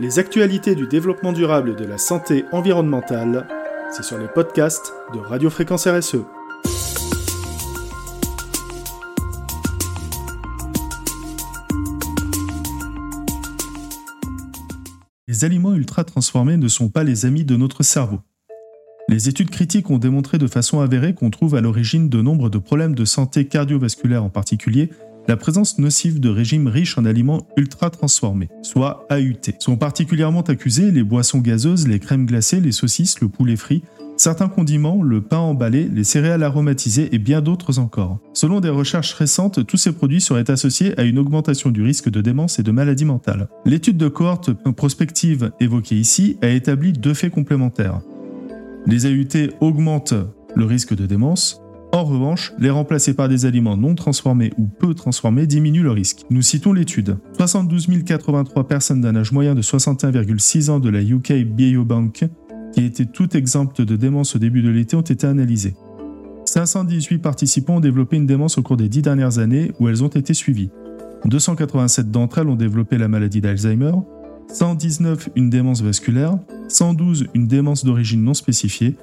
Les actualités du développement durable et de la santé environnementale, c'est sur les podcasts de Radio Fréquence RSE. Les aliments ultra transformés ne sont pas les amis de notre cerveau. Les études critiques ont démontré de façon avérée qu'on trouve à l'origine de nombre de problèmes de santé cardiovasculaire en particulier la présence nocive de régimes riches en aliments ultra transformés, soit AUT. Sont particulièrement accusés les boissons gazeuses, les crèmes glacées, les saucisses, le poulet frit, certains condiments, le pain emballé, les céréales aromatisées et bien d'autres encore. Selon des recherches récentes, tous ces produits seraient associés à une augmentation du risque de démence et de maladie mentale. L'étude de cohorte prospective évoquée ici a établi deux faits complémentaires. Les AUT augmentent le risque de démence, en revanche, les remplacer par des aliments non transformés ou peu transformés diminue le risque. Nous citons l'étude. 72 083 personnes d'un âge moyen de 61,6 ans de la UK Biobank, qui étaient toutes exemptes de démence au début de l'été, ont été analysées. 518 participants ont développé une démence au cours des 10 dernières années où elles ont été suivies. 287 d'entre elles ont développé la maladie d'Alzheimer, 119 une démence vasculaire, 112 une démence d'origine non spécifiée,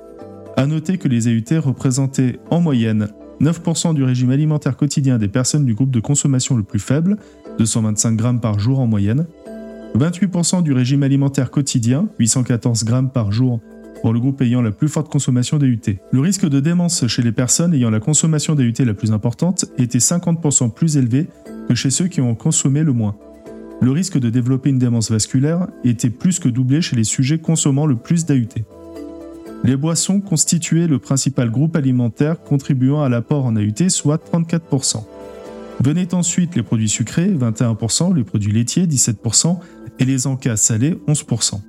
à noter que les AUT représentaient en moyenne 9% du régime alimentaire quotidien des personnes du groupe de consommation le plus faible, 225 grammes par jour en moyenne, 28% du régime alimentaire quotidien, 814 grammes par jour pour le groupe ayant la plus forte consommation d'AUT. Le risque de démence chez les personnes ayant la consommation d'AUT la plus importante était 50% plus élevé que chez ceux qui ont consommé le moins. Le risque de développer une démence vasculaire était plus que doublé chez les sujets consommant le plus d'AUT. Les boissons constituaient le principal groupe alimentaire contribuant à l'apport en AUT, soit 34%. Venaient ensuite les produits sucrés, 21%, les produits laitiers, 17%, et les encas salés, 11%.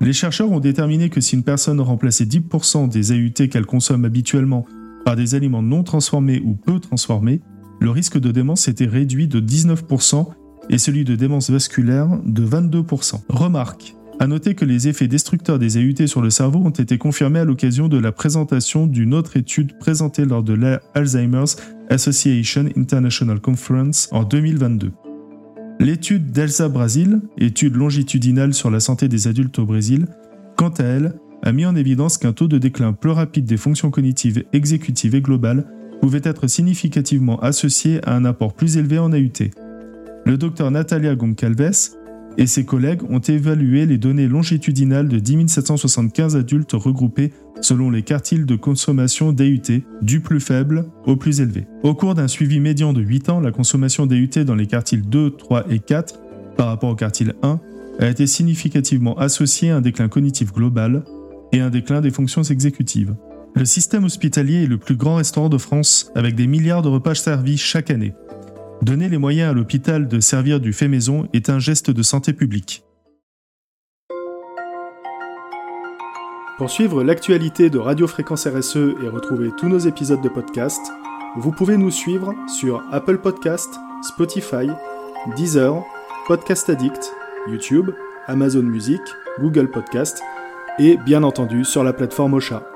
Les chercheurs ont déterminé que si une personne remplaçait 10% des AUT qu'elle consomme habituellement par des aliments non transformés ou peu transformés, le risque de démence était réduit de 19% et celui de démence vasculaire de 22%. Remarque, à noter que les effets destructeurs des AUT sur le cerveau ont été confirmés à l'occasion de la présentation d'une autre étude présentée lors de l'Alzheimer's Association International Conference en 2022. L'étude d'Elsa Brasil, étude longitudinale sur la santé des adultes au Brésil, quant à elle, a mis en évidence qu'un taux de déclin plus rapide des fonctions cognitives exécutives et globales pouvait être significativement associé à un apport plus élevé en AUT. Le docteur Natalia Goncalves et ses collègues ont évalué les données longitudinales de 10 775 adultes regroupés selon les quartiles de consommation DUT, du plus faible au plus élevé. Au cours d'un suivi médian de 8 ans, la consommation DUT dans les quartiles 2, 3 et 4 par rapport au quartile 1 a été significativement associée à un déclin cognitif global et un déclin des fonctions exécutives. Le système hospitalier est le plus grand restaurant de France avec des milliards de repas servis chaque année. Donner les moyens à l'hôpital de servir du fait maison est un geste de santé publique. Pour suivre l'actualité de Radio Fréquence RSE et retrouver tous nos épisodes de podcast, vous pouvez nous suivre sur Apple Podcast, Spotify, Deezer, Podcast Addict, YouTube, Amazon Music, Google Podcast et bien entendu sur la plateforme Ocha.